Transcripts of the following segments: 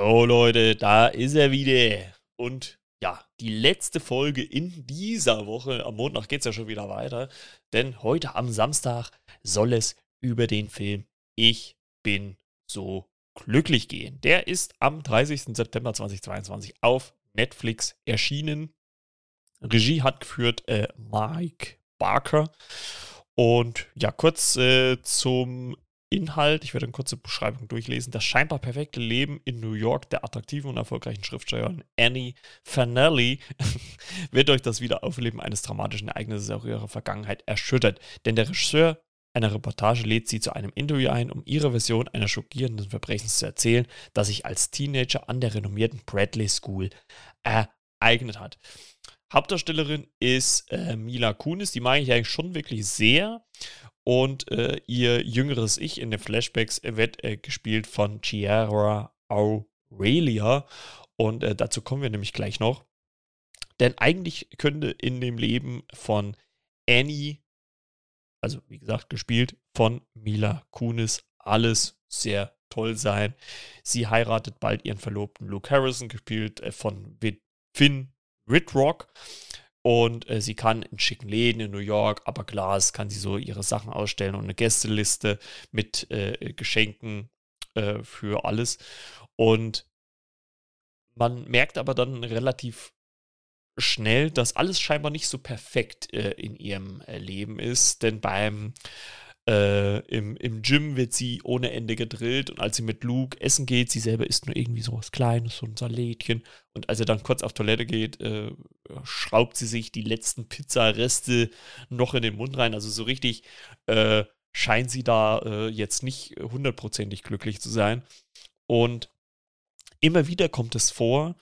Jo Leute, da ist er wieder. Und ja, die letzte Folge in dieser Woche. Am Montag geht es ja schon wieder weiter. Denn heute am Samstag soll es über den Film Ich bin so glücklich gehen. Der ist am 30. September 2022 auf Netflix erschienen. Regie hat geführt äh, Mike Barker. Und ja, kurz äh, zum Inhalt, ich werde eine kurze Beschreibung durchlesen. Das scheinbar perfekte Leben in New York der attraktiven und erfolgreichen Schriftstellerin Annie Fanelli wird durch das Wiederaufleben eines dramatischen Ereignisses aus ihrer Vergangenheit erschüttert. Denn der Regisseur einer Reportage lädt sie zu einem Interview ein, um ihre Version einer schockierenden Verbrechens zu erzählen, das sich als Teenager an der renommierten Bradley School ereignet hat. Hauptdarstellerin ist äh, Mila Kunis, die mag ich eigentlich schon wirklich sehr. Und äh, ihr jüngeres Ich in den Flashbacks wird äh, gespielt von Chiara Aurelia. Und äh, dazu kommen wir nämlich gleich noch. Denn eigentlich könnte in dem Leben von Annie, also wie gesagt, gespielt von Mila Kunis, alles sehr toll sein. Sie heiratet bald ihren Verlobten Luke Harrison, gespielt äh, von Finn Ridrock. Und äh, sie kann in schicken Läden in New York, aber Glas kann sie so ihre Sachen ausstellen und eine Gästeliste mit äh, Geschenken äh, für alles. Und man merkt aber dann relativ schnell, dass alles scheinbar nicht so perfekt äh, in ihrem äh, Leben ist. Denn beim äh, im, Im Gym wird sie ohne Ende gedrillt und als sie mit Luke essen geht, sie selber isst nur irgendwie so was Kleines, so ein Salätchen. Und als er dann kurz auf Toilette geht, äh, schraubt sie sich die letzten Pizzareste noch in den Mund rein. Also so richtig äh, scheint sie da äh, jetzt nicht hundertprozentig glücklich zu sein. Und immer wieder kommt es vor,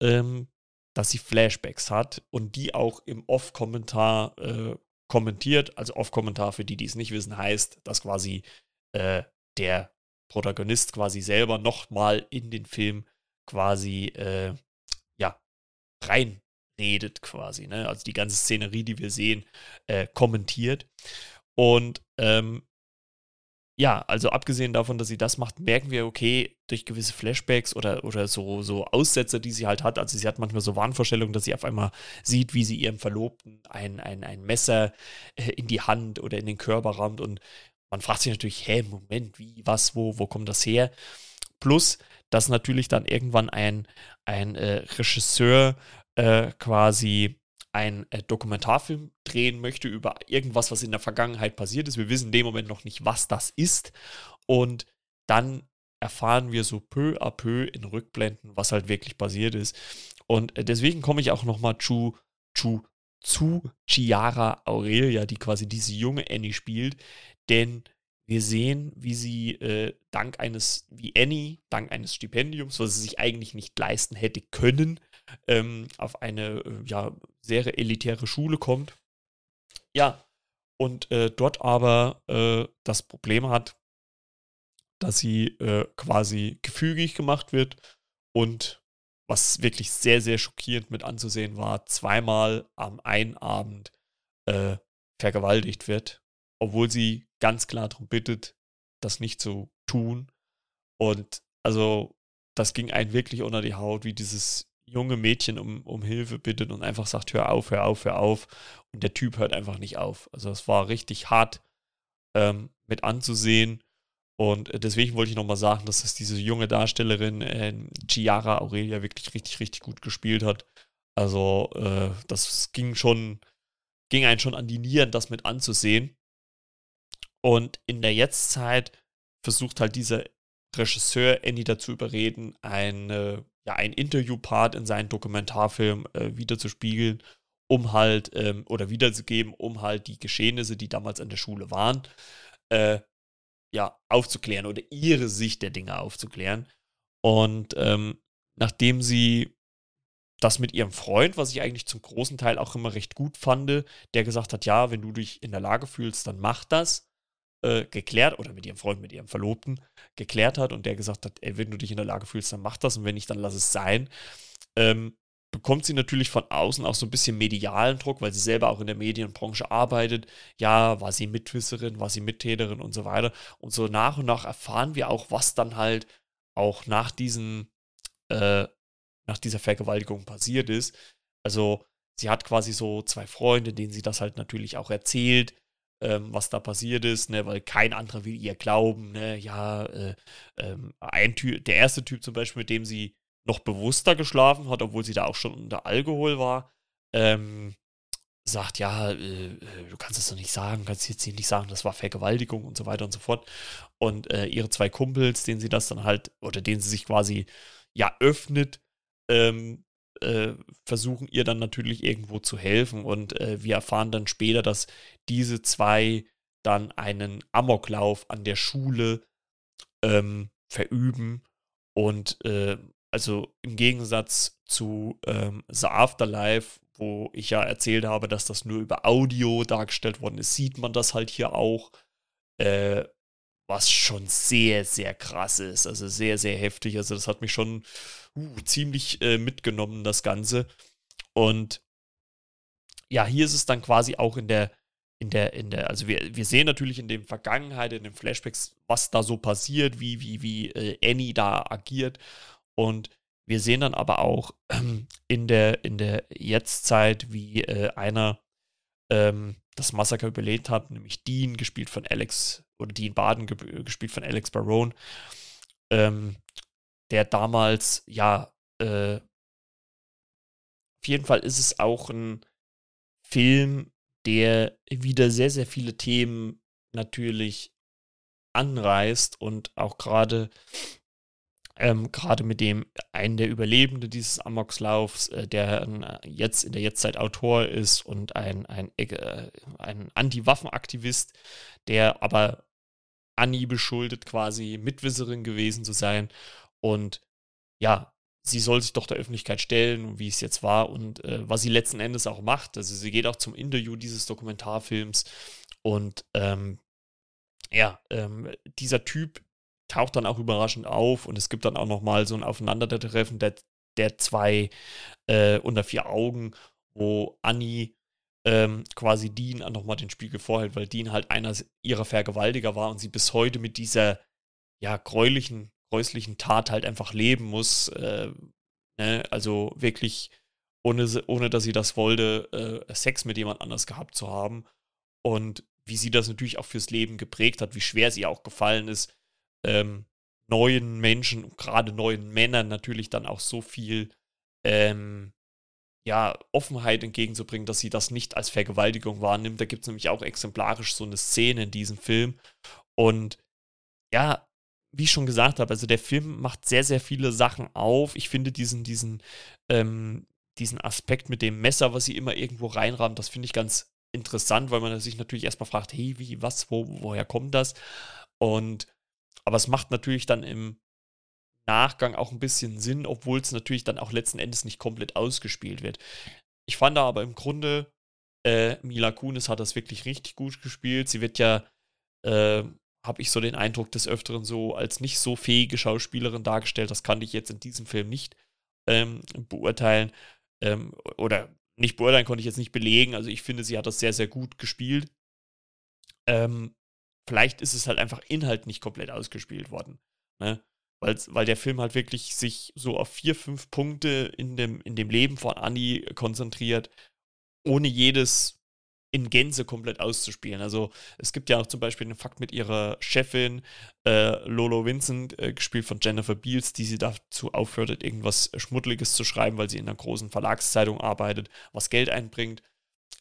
ähm, dass sie Flashbacks hat und die auch im Off-Kommentar äh, kommentiert. Also Off-Kommentar für die, die es nicht wissen, heißt, dass quasi äh, der Protagonist quasi selber nochmal in den Film quasi äh, ja reinredet quasi. Ne? Also die ganze Szenerie, die wir sehen, äh, kommentiert. Und ähm, ja, also abgesehen davon, dass sie das macht, merken wir, okay, durch gewisse Flashbacks oder, oder so, so Aussätze, die sie halt hat, also sie hat manchmal so Wahnvorstellungen, dass sie auf einmal sieht, wie sie ihrem Verlobten ein, ein, ein Messer äh, in die Hand oder in den Körper rammt und man fragt sich natürlich, hä, Moment, wie, was, wo, wo kommt das her? Plus, dass natürlich dann irgendwann ein, ein äh, Regisseur äh, quasi ein äh, Dokumentarfilm drehen möchte über irgendwas, was in der Vergangenheit passiert ist. Wir wissen in dem Moment noch nicht, was das ist. Und dann erfahren wir so peu à peu in Rückblenden, was halt wirklich passiert ist. Und äh, deswegen komme ich auch nochmal zu, zu, zu Chiara Aurelia, die quasi diese junge Annie spielt. Denn wir sehen, wie sie äh, dank eines, wie Annie, dank eines Stipendiums, was sie sich eigentlich nicht leisten hätte können, ähm, auf eine äh, ja, sehr elitäre Schule kommt. Ja, und äh, dort aber äh, das Problem hat, dass sie äh, quasi gefügig gemacht wird und was wirklich sehr, sehr schockierend mit anzusehen war, zweimal am einen Abend äh, vergewaltigt wird, obwohl sie ganz klar darum bittet, das nicht zu tun. Und also das ging einen wirklich unter die Haut, wie dieses junge Mädchen um, um Hilfe bittet und einfach sagt, hör auf, hör auf, hör auf. Und der Typ hört einfach nicht auf. Also es war richtig hart ähm, mit anzusehen. Und deswegen wollte ich nochmal sagen, dass das diese junge Darstellerin äh, Chiara Aurelia wirklich richtig, richtig gut gespielt hat. Also äh, das ging schon, ging einen schon an die Nieren, das mit anzusehen. Und in der Jetztzeit versucht halt dieser Regisseur Andy dazu überreden, eine ja, ein Interviewpart in seinen Dokumentarfilm äh, wiederzuspiegeln, um halt, ähm, oder wiederzugeben, um halt die Geschehnisse, die damals an der Schule waren, äh, ja, aufzuklären oder ihre Sicht der Dinge aufzuklären. Und ähm, nachdem sie das mit ihrem Freund, was ich eigentlich zum großen Teil auch immer recht gut fand, der gesagt hat, ja, wenn du dich in der Lage fühlst, dann mach das, äh, geklärt, oder mit ihrem Freund, mit ihrem Verlobten geklärt hat und der gesagt hat, ey, wenn du dich in der Lage fühlst, dann mach das und wenn nicht, dann lass es sein, ähm, bekommt sie natürlich von außen auch so ein bisschen medialen Druck, weil sie selber auch in der Medienbranche arbeitet. Ja, war sie Mitwisserin, war sie Mittäterin und so weiter. Und so nach und nach erfahren wir auch, was dann halt auch nach diesen äh, nach dieser Vergewaltigung passiert ist. Also sie hat quasi so zwei Freunde, denen sie das halt natürlich auch erzählt, ähm, was da passiert ist, ne, weil kein anderer will ihr glauben, ne, ja, äh, ähm, ein Typ, der erste Typ zum Beispiel, mit dem sie noch bewusster geschlafen hat, obwohl sie da auch schon unter Alkohol war, ähm, sagt, ja, äh, äh, du kannst es doch nicht sagen, kannst jetzt hier nicht sagen, das war Vergewaltigung und so weiter und so fort. Und äh, ihre zwei Kumpels, denen sie das dann halt, oder denen sie sich quasi ja öffnet, ähm, äh, versuchen ihr dann natürlich irgendwo zu helfen. Und äh, wir erfahren dann später, dass diese zwei dann einen Amoklauf an der Schule ähm, verüben und äh, also im Gegensatz zu ähm, The Afterlife, wo ich ja erzählt habe, dass das nur über Audio dargestellt worden ist, sieht man das halt hier auch, äh, was schon sehr, sehr krass ist. Also sehr, sehr heftig. Also das hat mich schon uh, ziemlich äh, mitgenommen, das Ganze. Und ja, hier ist es dann quasi auch in der, in der, in der, also wir, wir sehen natürlich in der Vergangenheit, in den Flashbacks, was da so passiert, wie, wie, wie äh, Annie da agiert. Und wir sehen dann aber auch ähm, in der, in der Jetztzeit, wie äh, einer ähm, das Massaker überlebt hat, nämlich Dean, gespielt von Alex, oder Dean Baden, ge gespielt von Alex Barone, ähm, der damals, ja, äh, auf jeden Fall ist es auch ein Film, der wieder sehr, sehr viele Themen natürlich anreißt und auch gerade ähm, Gerade mit dem einen der Überlebenden dieses Amokslaufs, äh, der äh, jetzt in der Jetztzeit Autor ist und ein, ein, äh, ein Anti-Waffen-Aktivist, der aber Annie beschuldet, quasi Mitwisserin gewesen zu sein. Und ja, sie soll sich doch der Öffentlichkeit stellen, wie es jetzt war und äh, was sie letzten Endes auch macht. Also sie geht auch zum Interview dieses Dokumentarfilms und ähm, ja, ähm, dieser Typ taucht dann auch überraschend auf und es gibt dann auch nochmal so ein Aufeinandertreffen der, der zwei äh, unter vier Augen, wo Annie ähm, quasi Dean nochmal den Spiegel vorhält, weil Dean halt einer ihrer Vergewaltiger war und sie bis heute mit dieser ja gräulichen, gräuslichen Tat halt einfach leben muss. Äh, ne? Also wirklich, ohne, ohne dass sie das wollte, äh, Sex mit jemand anders gehabt zu haben. Und wie sie das natürlich auch fürs Leben geprägt hat, wie schwer sie auch gefallen ist, ähm, neuen Menschen, gerade neuen Männern natürlich dann auch so viel ähm, ja, Offenheit entgegenzubringen, dass sie das nicht als Vergewaltigung wahrnimmt. Da gibt es nämlich auch exemplarisch so eine Szene in diesem Film. Und ja, wie ich schon gesagt habe, also der Film macht sehr, sehr viele Sachen auf. Ich finde diesen, diesen, ähm, diesen Aspekt mit dem Messer, was sie immer irgendwo reinrammt, das finde ich ganz interessant, weil man sich natürlich erstmal fragt, hey, wie, was, wo, woher kommt das? Und aber es macht natürlich dann im Nachgang auch ein bisschen Sinn, obwohl es natürlich dann auch letzten Endes nicht komplett ausgespielt wird. Ich fand da aber im Grunde, äh, Mila Kunis hat das wirklich richtig gut gespielt. Sie wird ja, äh, habe ich so den Eindruck des Öfteren so als nicht so fähige Schauspielerin dargestellt. Das kann ich jetzt in diesem Film nicht ähm, beurteilen. Ähm, oder nicht beurteilen konnte ich jetzt nicht belegen. Also ich finde, sie hat das sehr, sehr gut gespielt. Ähm, vielleicht ist es halt einfach Inhalt nicht komplett ausgespielt worden. Ne? Weil, der Film halt wirklich sich so auf vier, fünf Punkte in dem, in dem Leben von Annie konzentriert, ohne jedes in Gänze komplett auszuspielen. Also es gibt ja auch zum Beispiel den Fakt mit ihrer Chefin äh, Lolo Vincent, äh, gespielt von Jennifer Beals, die sie dazu auffordert, irgendwas Schmuddeliges zu schreiben, weil sie in einer großen Verlagszeitung arbeitet, was Geld einbringt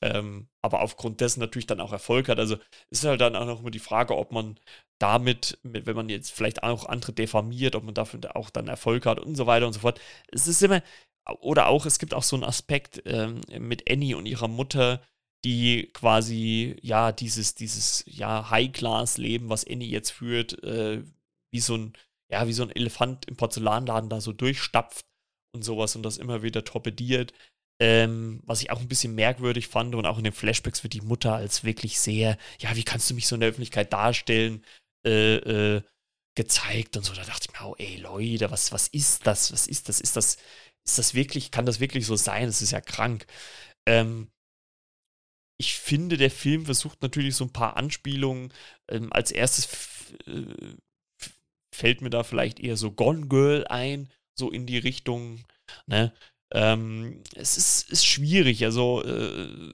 ähm, aber aufgrund dessen natürlich dann auch Erfolg hat. Also ist halt dann auch noch immer die Frage, ob man damit, wenn man jetzt vielleicht auch andere diffamiert, ob man dafür auch dann Erfolg hat und so weiter und so fort. Es ist immer, oder auch, es gibt auch so einen Aspekt ähm, mit Annie und ihrer Mutter, die quasi, ja, dieses, dieses, ja, High-Class-Leben, was Annie jetzt führt, äh, wie so ein, ja, wie so ein Elefant im Porzellanladen da so durchstapft und sowas und das immer wieder torpediert. Ähm, was ich auch ein bisschen merkwürdig fand und auch in den Flashbacks wird die Mutter als wirklich sehr, ja, wie kannst du mich so in der Öffentlichkeit darstellen, äh, äh, gezeigt und so. Da dachte ich mir, oh, ey Leute, was, was ist das? Was ist das? Ist das, ist das wirklich, kann das wirklich so sein? Das ist ja krank. Ähm, ich finde, der Film versucht natürlich so ein paar Anspielungen. Ähm, als erstes äh, fällt mir da vielleicht eher so Gone Girl ein, so in die Richtung. Ne? Ähm, es ist, ist schwierig. Also äh,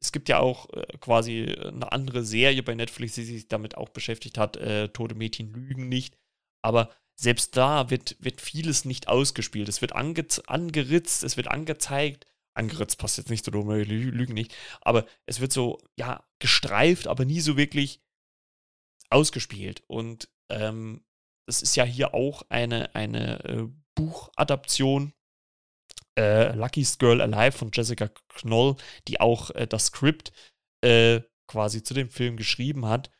es gibt ja auch äh, quasi eine andere Serie bei Netflix, die sich damit auch beschäftigt hat. Äh, Tote Mädchen lügen nicht. Aber selbst da wird, wird vieles nicht ausgespielt. Es wird ange angeritzt, es wird angezeigt. Angeritzt passt jetzt nicht so dumm, lügen nicht. Aber es wird so, ja, gestreift, aber nie so wirklich ausgespielt. Und ähm, das ist ja hier auch eine, eine äh, Buchadaption. Äh, Lucky's Girl Alive von Jessica Knoll, die auch äh, das Skript äh, quasi zu dem Film geschrieben hat.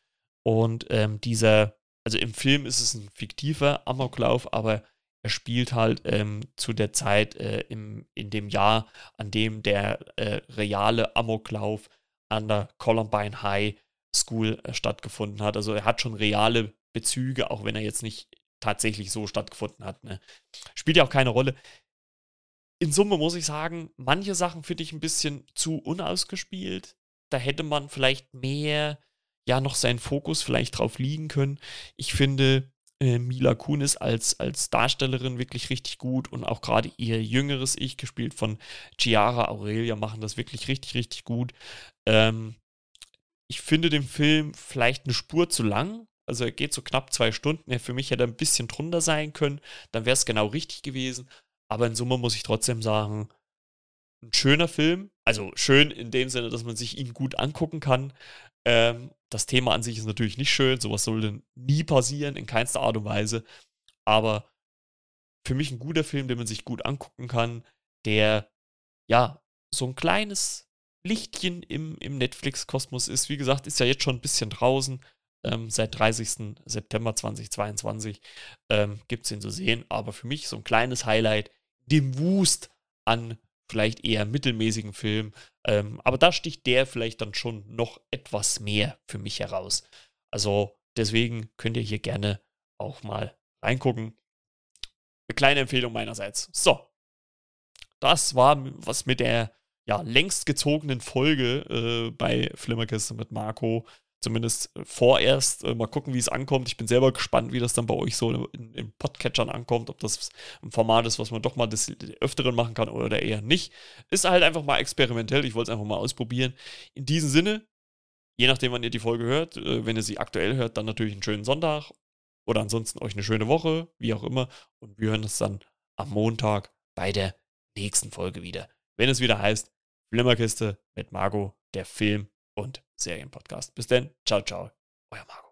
Und ähm, dieser, also im Film ist es ein fiktiver Amoklauf, aber er spielt halt ähm, zu der Zeit äh, im, in dem Jahr, an dem der äh, reale Amoklauf an der Columbine High School äh, stattgefunden hat. Also er hat schon reale Bezüge, auch wenn er jetzt nicht tatsächlich so stattgefunden hat. Ne? Spielt ja auch keine Rolle. In Summe muss ich sagen, manche Sachen finde ich ein bisschen zu unausgespielt. Da hätte man vielleicht mehr, ja, noch seinen Fokus vielleicht drauf liegen können. Ich finde äh, Mila Kunis als, als Darstellerin wirklich richtig gut und auch gerade ihr jüngeres Ich, gespielt von Chiara Aurelia, machen das wirklich richtig, richtig gut. Ähm, ich finde den Film vielleicht eine Spur zu lang. Also er geht so knapp zwei Stunden. Ja, für mich hätte er ein bisschen drunter sein können. Dann wäre es genau richtig gewesen. Aber in Summe muss ich trotzdem sagen, ein schöner Film. Also schön in dem Sinne, dass man sich ihn gut angucken kann. Ähm, das Thema an sich ist natürlich nicht schön. Sowas sollte nie passieren, in keinster Art und Weise. Aber für mich ein guter Film, den man sich gut angucken kann, der ja so ein kleines Lichtchen im, im Netflix-Kosmos ist. Wie gesagt, ist ja jetzt schon ein bisschen draußen. Ähm, seit 30. September 2022 ähm, gibt es ihn zu sehen. Aber für mich so ein kleines Highlight, dem Wust an vielleicht eher mittelmäßigen Film. Ähm, aber da sticht der vielleicht dann schon noch etwas mehr für mich heraus. Also deswegen könnt ihr hier gerne auch mal reingucken. Eine kleine Empfehlung meinerseits. So, das war was mit der ja, längst gezogenen Folge äh, bei Flimmerkiste mit Marco. Zumindest vorerst. Äh, mal gucken, wie es ankommt. Ich bin selber gespannt, wie das dann bei euch so in, in Podcatchern ankommt. Ob das ein Format ist, was man doch mal des Öfteren machen kann oder eher nicht. Ist halt einfach mal experimentell. Ich wollte es einfach mal ausprobieren. In diesem Sinne, je nachdem, wann ihr die Folge hört, äh, wenn ihr sie aktuell hört, dann natürlich einen schönen Sonntag. Oder ansonsten euch eine schöne Woche, wie auch immer. Und wir hören uns dann am Montag bei der nächsten Folge wieder. Wenn es wieder heißt, Flimmerkiste mit Margot, der Film- und Serienpodcast. Bis denn, ciao, ciao, euer Marco.